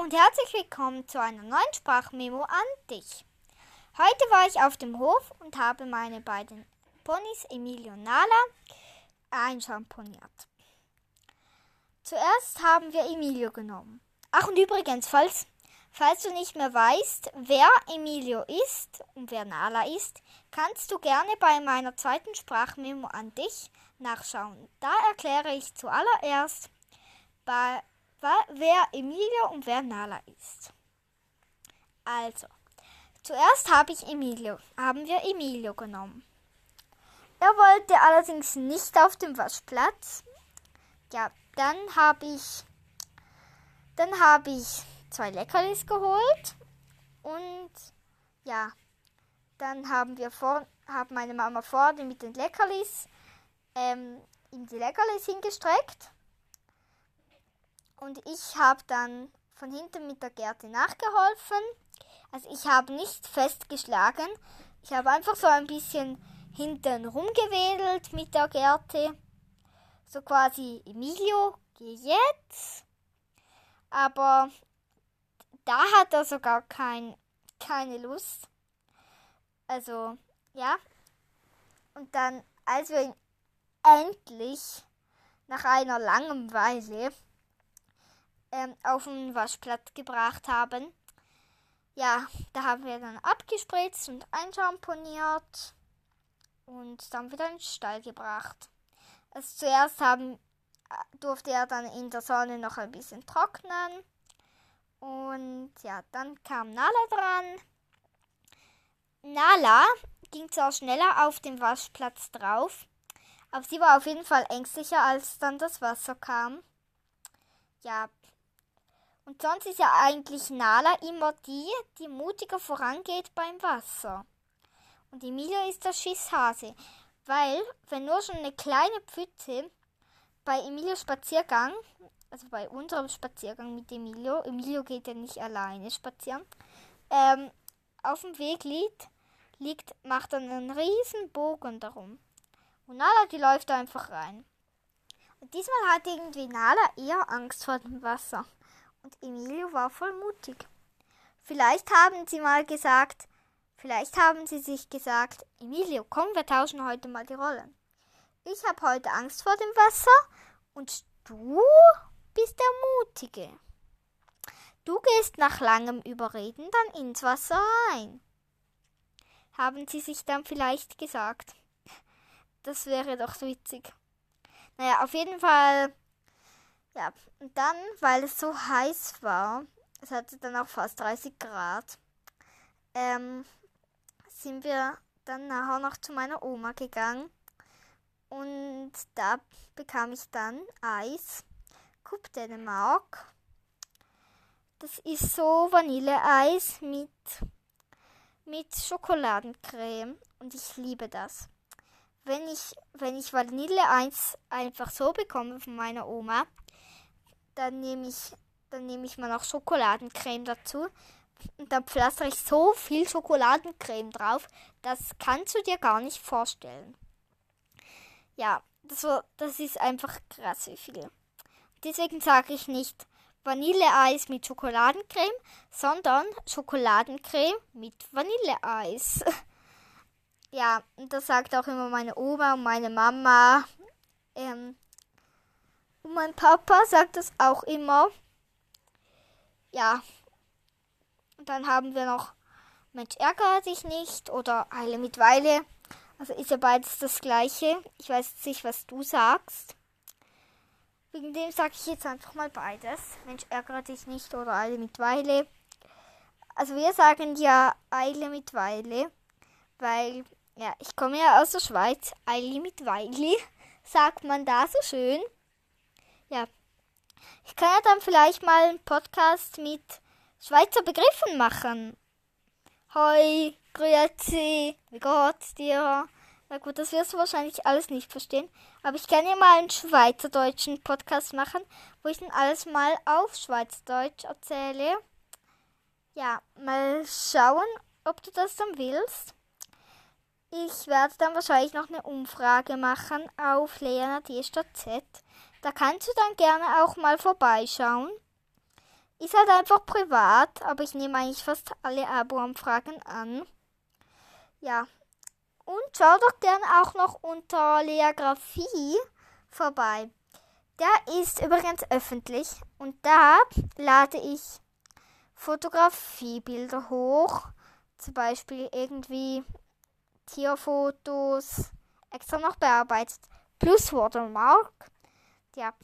und herzlich willkommen zu einer neuen Sprachmemo an dich. Heute war ich auf dem Hof und habe meine beiden Ponys Emilio und Nala einschamponiert. Zuerst haben wir Emilio genommen. Ach und übrigens, falls, falls du nicht mehr weißt, wer Emilio ist und wer Nala ist, kannst du gerne bei meiner zweiten Sprachmemo an dich nachschauen. Da erkläre ich zuallererst, bei, wer Emilio und wer Nala ist. Also, zuerst habe ich Emilio, haben wir Emilio genommen. Er wollte allerdings nicht auf dem Waschplatz. Ja, dann habe ich dann habe ich zwei Leckerlis geholt und ja, dann haben wir vor, haben meine Mama vorne mit den Leckerlis ähm, ihm die Leckerlis hingestreckt und ich habe dann von hinten mit der Gerte nachgeholfen. Also ich habe nicht festgeschlagen. Ich habe einfach so ein bisschen hinten rumgewedelt mit der Gerte. So quasi, Emilio, geh jetzt. Aber da hat er sogar kein, keine Lust. Also, ja. Und dann, als wir ihn endlich nach einer langen Weile ähm, auf den Waschplatz gebracht haben. Ja, da haben wir dann abgespritzt und einschamponiert und dann wieder in den Stall gebracht. Also zuerst haben, durfte er dann in der Sonne noch ein bisschen trocknen. Und ja, dann kam Nala dran. Nala ging zwar schneller auf dem Waschplatz drauf, aber sie war auf jeden Fall ängstlicher, als dann das Wasser kam. Ja, und sonst ist ja eigentlich Nala immer die, die mutiger vorangeht beim Wasser. Und Emilia ist der Schisshase, weil wenn nur schon eine kleine Pfütze bei Emilios Spaziergang, also bei unserem Spaziergang mit Emilio, Emilio geht ja nicht alleine spazieren, ähm, auf dem Weg liegt, liegt, macht dann einen riesen Bogen darum. Und Nala, die läuft einfach rein. Und diesmal hat irgendwie Nala eher Angst vor dem Wasser und Emilio war voll mutig. Vielleicht haben sie mal gesagt, vielleicht haben sie sich gesagt, Emilio, komm, wir tauschen heute mal die Rollen. Ich habe heute Angst vor dem Wasser und du bist der Mutige. Du gehst nach langem Überreden dann ins Wasser rein. Haben sie sich dann vielleicht gesagt. Das wäre doch witzig. Naja, auf jeden Fall ja, und dann, weil es so heiß war, es hatte dann auch fast 30 Grad, ähm, sind wir dann nachher noch zu meiner Oma gegangen. Und da bekam ich dann Eis, Coupe Dänemark. Das ist so Vanilleeis mit, mit Schokoladencreme und ich liebe das. Wenn ich, wenn ich Vanilleeis einfach so bekomme von meiner Oma, dann nehme ich, dann nehme ich mal noch Schokoladencreme dazu. Und dann pflastere ich so viel Schokoladencreme drauf, das kannst du dir gar nicht vorstellen. Ja, das, das ist einfach krass wie viel. Deswegen sage ich nicht Vanilleeis mit Schokoladencreme, sondern Schokoladencreme mit Vanilleeis. ja, und das sagt auch immer meine Oma und meine Mama. Ähm, und mein Papa sagt es auch immer. Ja. Und dann haben wir noch Mensch, ärgere dich nicht oder Eile mit Weile. Also ist ja beides das gleiche. Ich weiß nicht, was du sagst. Wegen dem sage ich jetzt einfach mal beides. Mensch, ärgere dich nicht oder Eile mit Weile. Also wir sagen ja Eile mit Weile, weil, ja, ich komme ja aus der Schweiz. Eile mit Weile sagt man da so schön. Ja. Ich kann ja dann vielleicht mal einen Podcast mit Schweizer Begriffen machen. Hoi, grüezi, wie geht's dir? Na gut, das wirst du wahrscheinlich alles nicht verstehen. Aber ich kann ja mal einen schweizerdeutschen Podcast machen, wo ich dann alles mal auf Schweizerdeutsch erzähle. Ja, mal schauen, ob du das dann willst. Ich werde dann wahrscheinlich noch eine Umfrage machen auf Leonard Z. Da kannst du dann gerne auch mal vorbeischauen. ist halt einfach privat, aber ich nehme eigentlich fast alle Abo-Anfragen an. Ja. Und schau doch gern auch noch unter Leagraphie vorbei. Der ist übrigens öffentlich und da lade ich Fotografiebilder hoch. Zum Beispiel irgendwie Tierfotos extra noch bearbeitet. Plus Watermark. Ja.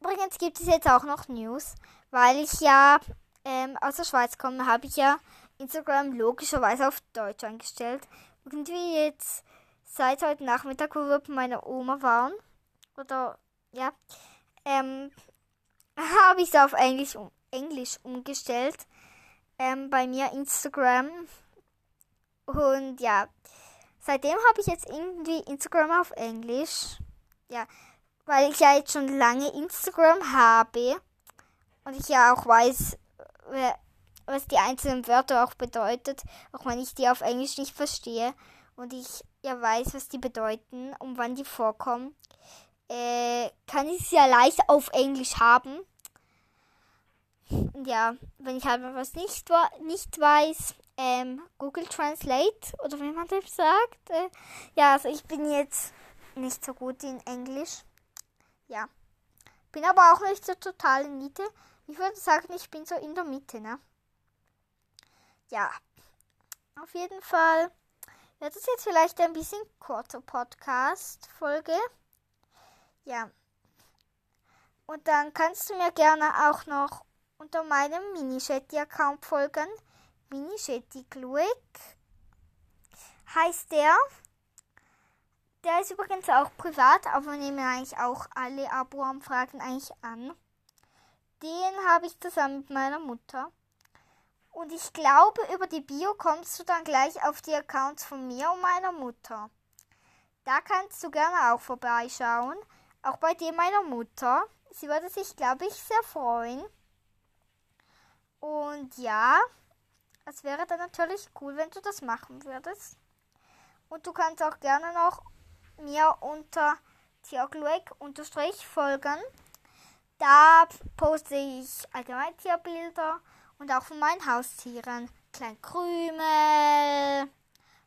Übrigens gibt es jetzt auch noch News, weil ich ja ähm, aus der Schweiz komme, habe ich ja Instagram logischerweise auf Deutsch eingestellt. Irgendwie jetzt seit heute Nachmittag, wo wir bei meiner Oma waren, oder ja, ähm, habe ich es auf Englisch, um, Englisch umgestellt. Ähm, bei mir Instagram. Und ja, seitdem habe ich jetzt irgendwie Instagram auf Englisch. Ja, weil ich ja jetzt schon lange Instagram habe. Und ich ja auch weiß, was die einzelnen Wörter auch bedeutet, auch wenn ich die auf Englisch nicht verstehe. Und ich ja weiß, was die bedeuten und wann die vorkommen äh, kann ich es ja leicht auf Englisch haben. Ja, wenn ich halt was nicht, nicht weiß, ähm, Google Translate oder wie man das sagt. Äh, ja, also ich bin jetzt nicht so gut in Englisch. Ja. Bin aber auch nicht so total in Mitte. Ich würde sagen, ich bin so in der Mitte, ne? Ja. Auf jeden Fall wird es jetzt vielleicht ein bisschen kurzer Podcast-Folge. Ja. Und dann kannst du mir gerne auch noch unter meinem Minishetty-Account folgen. Minishetty Gluek heißt der. Der ist übrigens auch privat, aber nehme eigentlich auch alle Abo-Anfragen eigentlich an. Den habe ich zusammen mit meiner Mutter. Und ich glaube, über die Bio kommst du dann gleich auf die Accounts von mir und meiner Mutter. Da kannst du gerne auch vorbeischauen. Auch bei dem meiner Mutter. Sie würde sich, glaube ich, sehr freuen. Und ja, es wäre dann natürlich cool, wenn du das machen würdest. Und du kannst auch gerne noch mir unter Tierglueck unterstrich folgen. Da poste ich allgemein Tierbilder und auch von meinen Haustieren. Klein Krümel,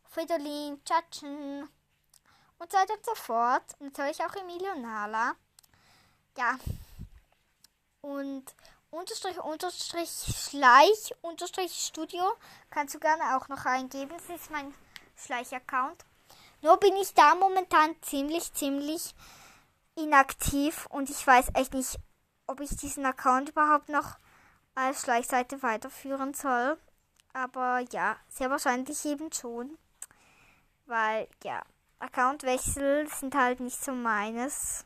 Fridolin, Tschatschen und so weiter und so fort. Natürlich auch Emilio Nala. Ja. Und unterstrich, unterstrich, Schleich, unterstrich Studio kannst du gerne auch noch eingeben. Das ist mein Schleich-Account. Nur bin ich da momentan ziemlich, ziemlich inaktiv und ich weiß echt nicht, ob ich diesen Account überhaupt noch als Schleichseite weiterführen soll. Aber ja, sehr wahrscheinlich eben schon. Weil, ja, Accountwechsel sind halt nicht so meines.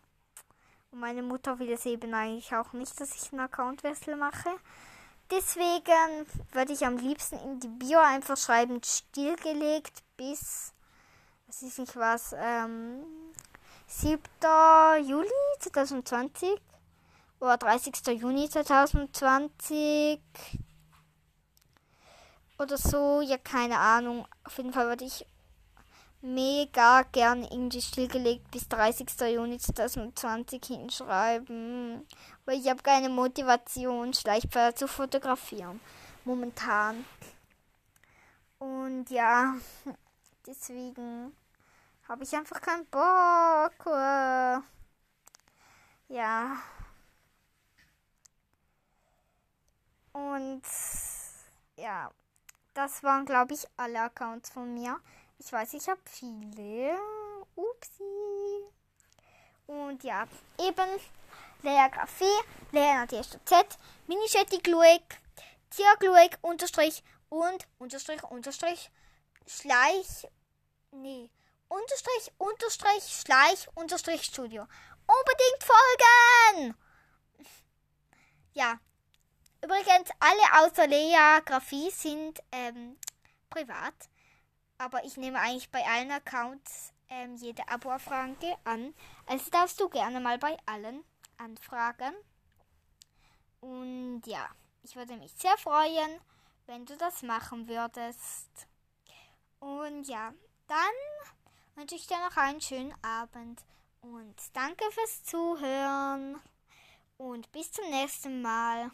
Und meine Mutter will es eben eigentlich auch nicht, dass ich einen Accountwechsel mache. Deswegen würde ich am liebsten in die Bio einfach schreiben, stillgelegt bis, was ist nicht was, ähm, 7. Juli 2020 oder 30. Juni 2020 oder so, ja keine Ahnung. Auf jeden Fall würde ich mega gern irgendwie stillgelegt bis 30. Juni 2020 hinschreiben. Weil ich habe keine Motivation, Schleichpferde zu fotografieren. Momentan. Und ja, deswegen habe ich einfach keinen Bock. Ja. Und ja, das waren, glaube ich, alle Accounts von mir. Ich weiß, ich habe viele. Upsi. Und ja, eben Lea Graphie, Lea Nadia Z, Minischetti Gluek, Tia Gluek, Unterstrich und Unterstrich, Unterstrich, Schleich, nee, Unterstrich, Unterstrich, Schleich, Unterstrich Studio. Unbedingt folgen! Ja, übrigens, alle außer Lea Graphie sind ähm, privat aber ich nehme eigentlich bei allen Accounts ähm, jede Abo-Anfrage an. Also darfst du gerne mal bei allen anfragen. Und ja, ich würde mich sehr freuen, wenn du das machen würdest. Und ja, dann wünsche ich dir noch einen schönen Abend und danke fürs Zuhören und bis zum nächsten Mal.